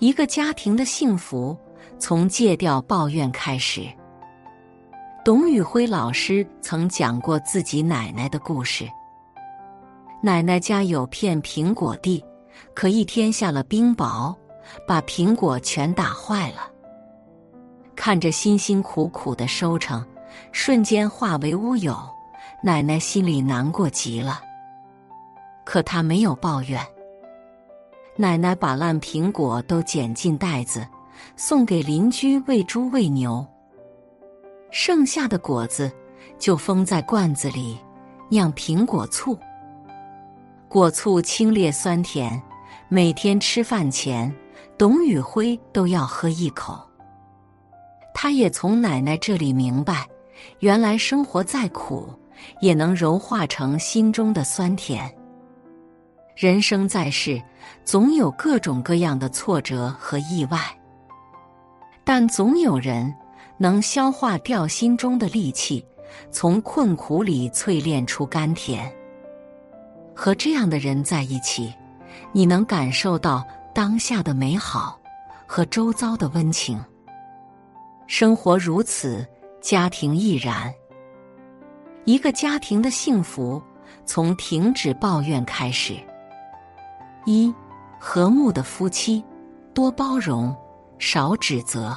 一个家庭的幸福从戒掉抱怨开始。董宇辉老师曾讲过自己奶奶的故事。奶奶家有片苹果地，可一天下了冰雹，把苹果全打坏了。看着辛辛苦苦的收成，瞬间化为乌有，奶奶心里难过极了。可她没有抱怨。奶奶把烂苹果都捡进袋子，送给邻居喂猪喂牛。剩下的果子就封在罐子里，酿苹果醋。果醋清冽酸甜，每天吃饭前，董宇辉都要喝一口。他也从奶奶这里明白，原来生活再苦，也能柔化成心中的酸甜。人生在世，总有各种各样的挫折和意外，但总有人。能消化掉心中的戾气，从困苦里淬炼出甘甜。和这样的人在一起，你能感受到当下的美好和周遭的温情。生活如此，家庭亦然。一个家庭的幸福，从停止抱怨开始。一和睦的夫妻，多包容，少指责。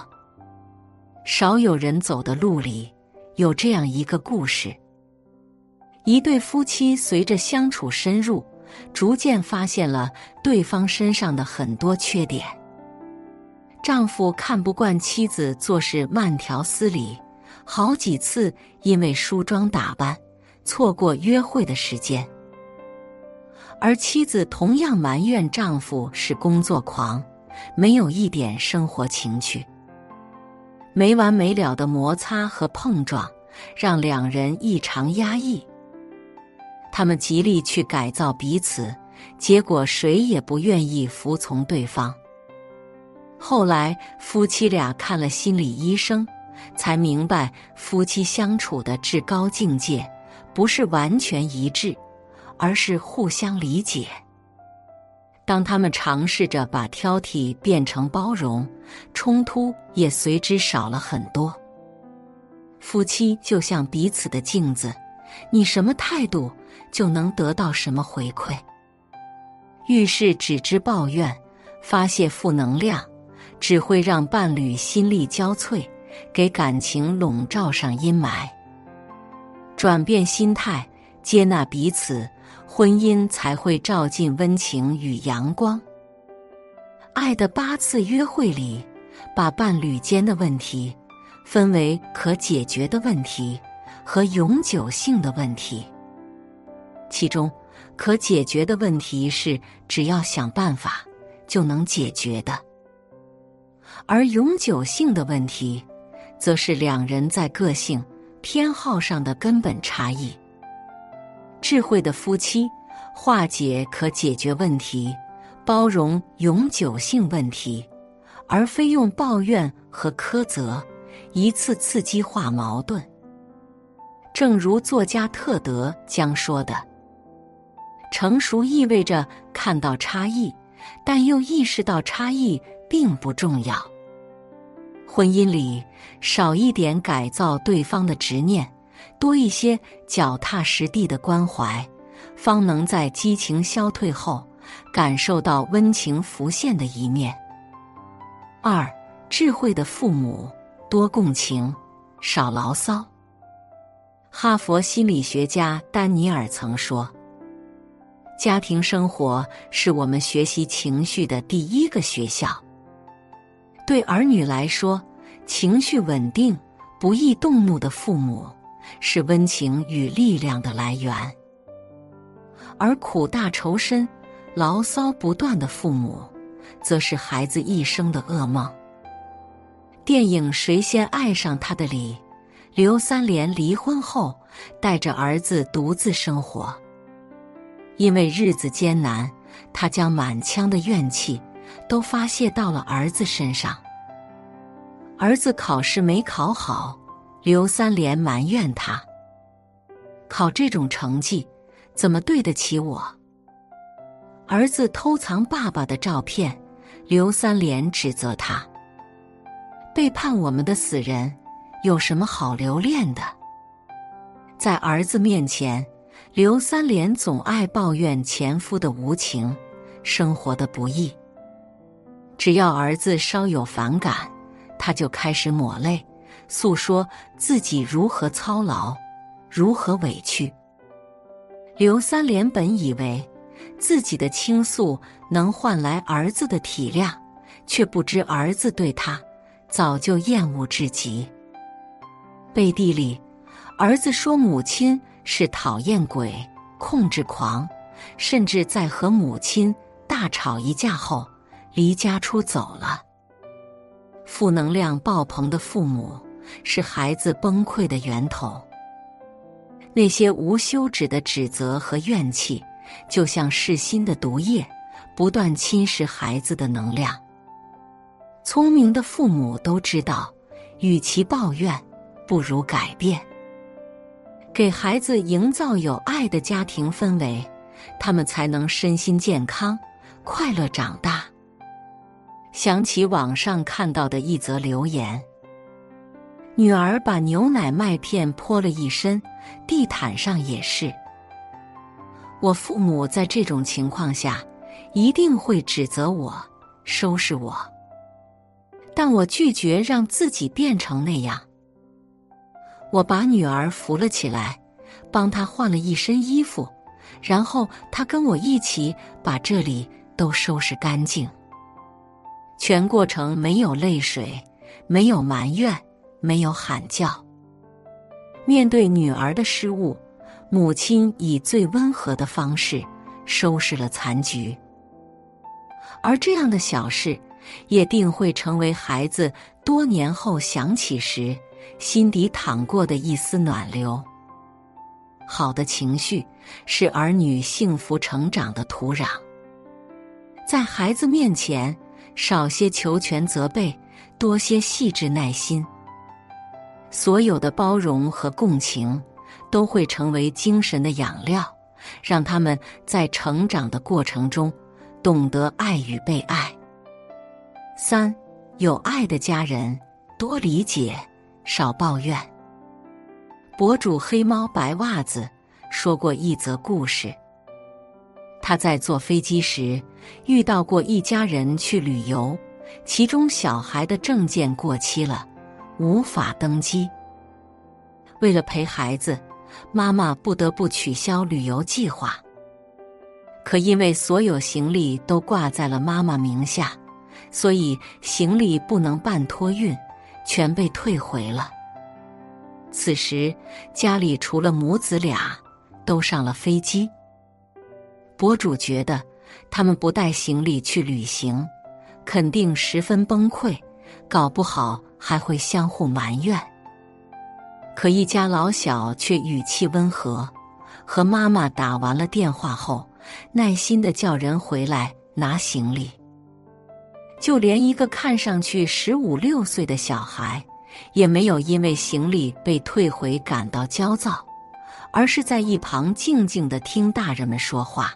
少有人走的路里，有这样一个故事：一对夫妻随着相处深入，逐渐发现了对方身上的很多缺点。丈夫看不惯妻子做事慢条斯理，好几次因为梳妆打扮错过约会的时间；而妻子同样埋怨丈夫是工作狂，没有一点生活情趣。没完没了的摩擦和碰撞，让两人异常压抑。他们极力去改造彼此，结果谁也不愿意服从对方。后来，夫妻俩看了心理医生，才明白夫妻相处的至高境界，不是完全一致，而是互相理解。当他们尝试着把挑剔变成包容，冲突也随之少了很多。夫妻就像彼此的镜子，你什么态度，就能得到什么回馈。遇事只知抱怨、发泄负能量，只会让伴侣心力交瘁，给感情笼罩上阴霾。转变心态，接纳彼此。婚姻才会照进温情与阳光。爱的八次约会里，把伴侣间的问题分为可解决的问题和永久性的问题。其中，可解决的问题是只要想办法就能解决的，而永久性的问题，则是两人在个性偏好上的根本差异。智慧的夫妻化解可解决问题，包容永久性问题，而非用抱怨和苛责一次次激化矛盾。正如作家特德将说的：“成熟意味着看到差异，但又意识到差异并不重要。婚姻里少一点改造对方的执念。”多一些脚踏实地的关怀，方能在激情消退后，感受到温情浮现的一面。二，智慧的父母多共情，少牢骚。哈佛心理学家丹尼尔曾说：“家庭生活是我们学习情绪的第一个学校。”对儿女来说，情绪稳定、不易动怒的父母。是温情与力量的来源，而苦大仇深、牢骚不断的父母，则是孩子一生的噩梦。电影《谁先爱上他》的里，刘三连离婚后带着儿子独自生活，因为日子艰难，他将满腔的怨气都发泄到了儿子身上。儿子考试没考好。刘三连埋怨他：“考这种成绩，怎么对得起我？”儿子偷藏爸爸的照片，刘三连指责他：“背叛我们的死人，有什么好留恋的？”在儿子面前，刘三连总爱抱怨前夫的无情，生活的不易。只要儿子稍有反感，他就开始抹泪，诉说自己如何操劳，如何委屈。刘三连本以为自己的倾诉能换来儿子的体谅，却不知儿子对他早就厌恶至极。背地里，儿子说母亲是讨厌鬼、控制狂，甚至在和母亲大吵一架后离家出走了。负能量爆棚的父母是孩子崩溃的源头。那些无休止的指责和怨气，就像噬心的毒液，不断侵蚀孩子的能量。聪明的父母都知道，与其抱怨，不如改变。给孩子营造有爱的家庭氛围，他们才能身心健康、快乐长大。想起网上看到的一则留言。女儿把牛奶麦片泼了一身，地毯上也是。我父母在这种情况下一定会指责我、收拾我，但我拒绝让自己变成那样。我把女儿扶了起来，帮她换了一身衣服，然后她跟我一起把这里都收拾干净。全过程没有泪水，没有埋怨。没有喊叫。面对女儿的失误，母亲以最温和的方式收拾了残局。而这样的小事，也定会成为孩子多年后想起时心底淌过的一丝暖流。好的情绪是儿女幸福成长的土壤。在孩子面前，少些求全责备，多些细致耐心。所有的包容和共情，都会成为精神的养料，让他们在成长的过程中懂得爱与被爱。三，有爱的家人多理解，少抱怨。博主黑猫白袜子说过一则故事。他在坐飞机时遇到过一家人去旅游，其中小孩的证件过期了。无法登机。为了陪孩子，妈妈不得不取消旅游计划。可因为所有行李都挂在了妈妈名下，所以行李不能办托运，全被退回了。此时家里除了母子俩，都上了飞机。博主觉得他们不带行李去旅行，肯定十分崩溃，搞不好。还会相互埋怨，可一家老小却语气温和，和妈妈打完了电话后，耐心的叫人回来拿行李。就连一个看上去十五六岁的小孩，也没有因为行李被退回感到焦躁，而是在一旁静静的听大人们说话。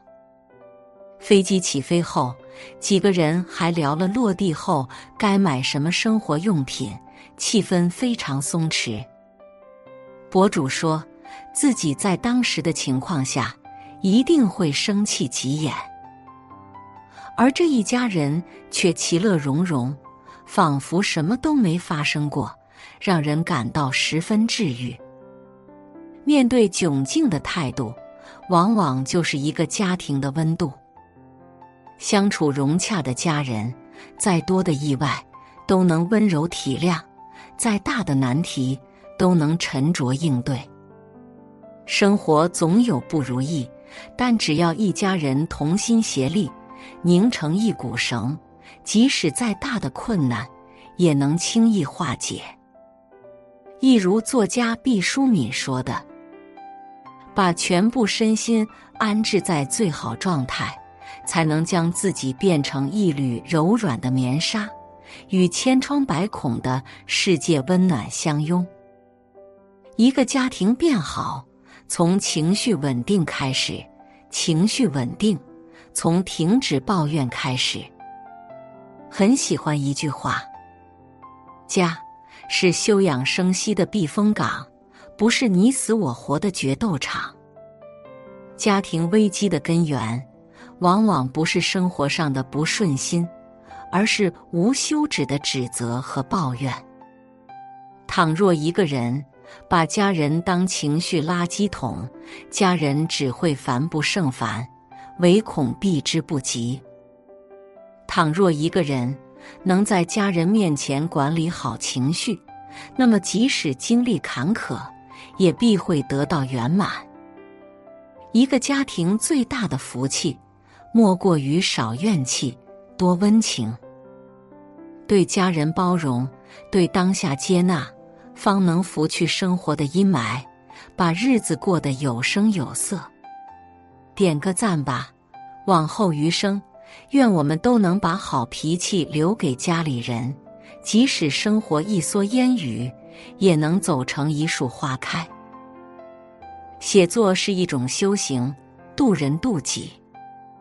飞机起飞后，几个人还聊了落地后该买什么生活用品，气氛非常松弛。博主说自己在当时的情况下一定会生气急眼，而这一家人却其乐融融，仿佛什么都没发生过，让人感到十分治愈。面对窘境的态度，往往就是一个家庭的温度。相处融洽的家人，再多的意外都能温柔体谅，再大的难题都能沉着应对。生活总有不如意，但只要一家人同心协力，拧成一股绳，即使再大的困难，也能轻易化解。一如作家毕淑敏说的：“把全部身心安置在最好状态。”才能将自己变成一缕柔软的棉纱，与千疮百孔的世界温暖相拥。一个家庭变好，从情绪稳定开始；情绪稳定，从停止抱怨开始。很喜欢一句话：“家是休养生息的避风港，不是你死我活的决斗场。”家庭危机的根源，往往不是生活上的不顺心，而是无休止的指责和抱怨。倘若一个人把家人当情绪垃圾桶，家人只会烦不胜烦，唯恐避之不及。倘若一个人能在家人面前管理好情绪，那么即使经历坎坷，也必会得到圆满。一个家庭最大的福气，莫过于少怨气，多温情。对家人包容，对当下接纳，方能拂去生活的阴霾，把日子过得有声有色。点个赞吧，往后余生。愿我们都能把好脾气留给家里人，即使生活一蓑烟雨，也能走成一树花开。写作是一种修行，渡人渡己。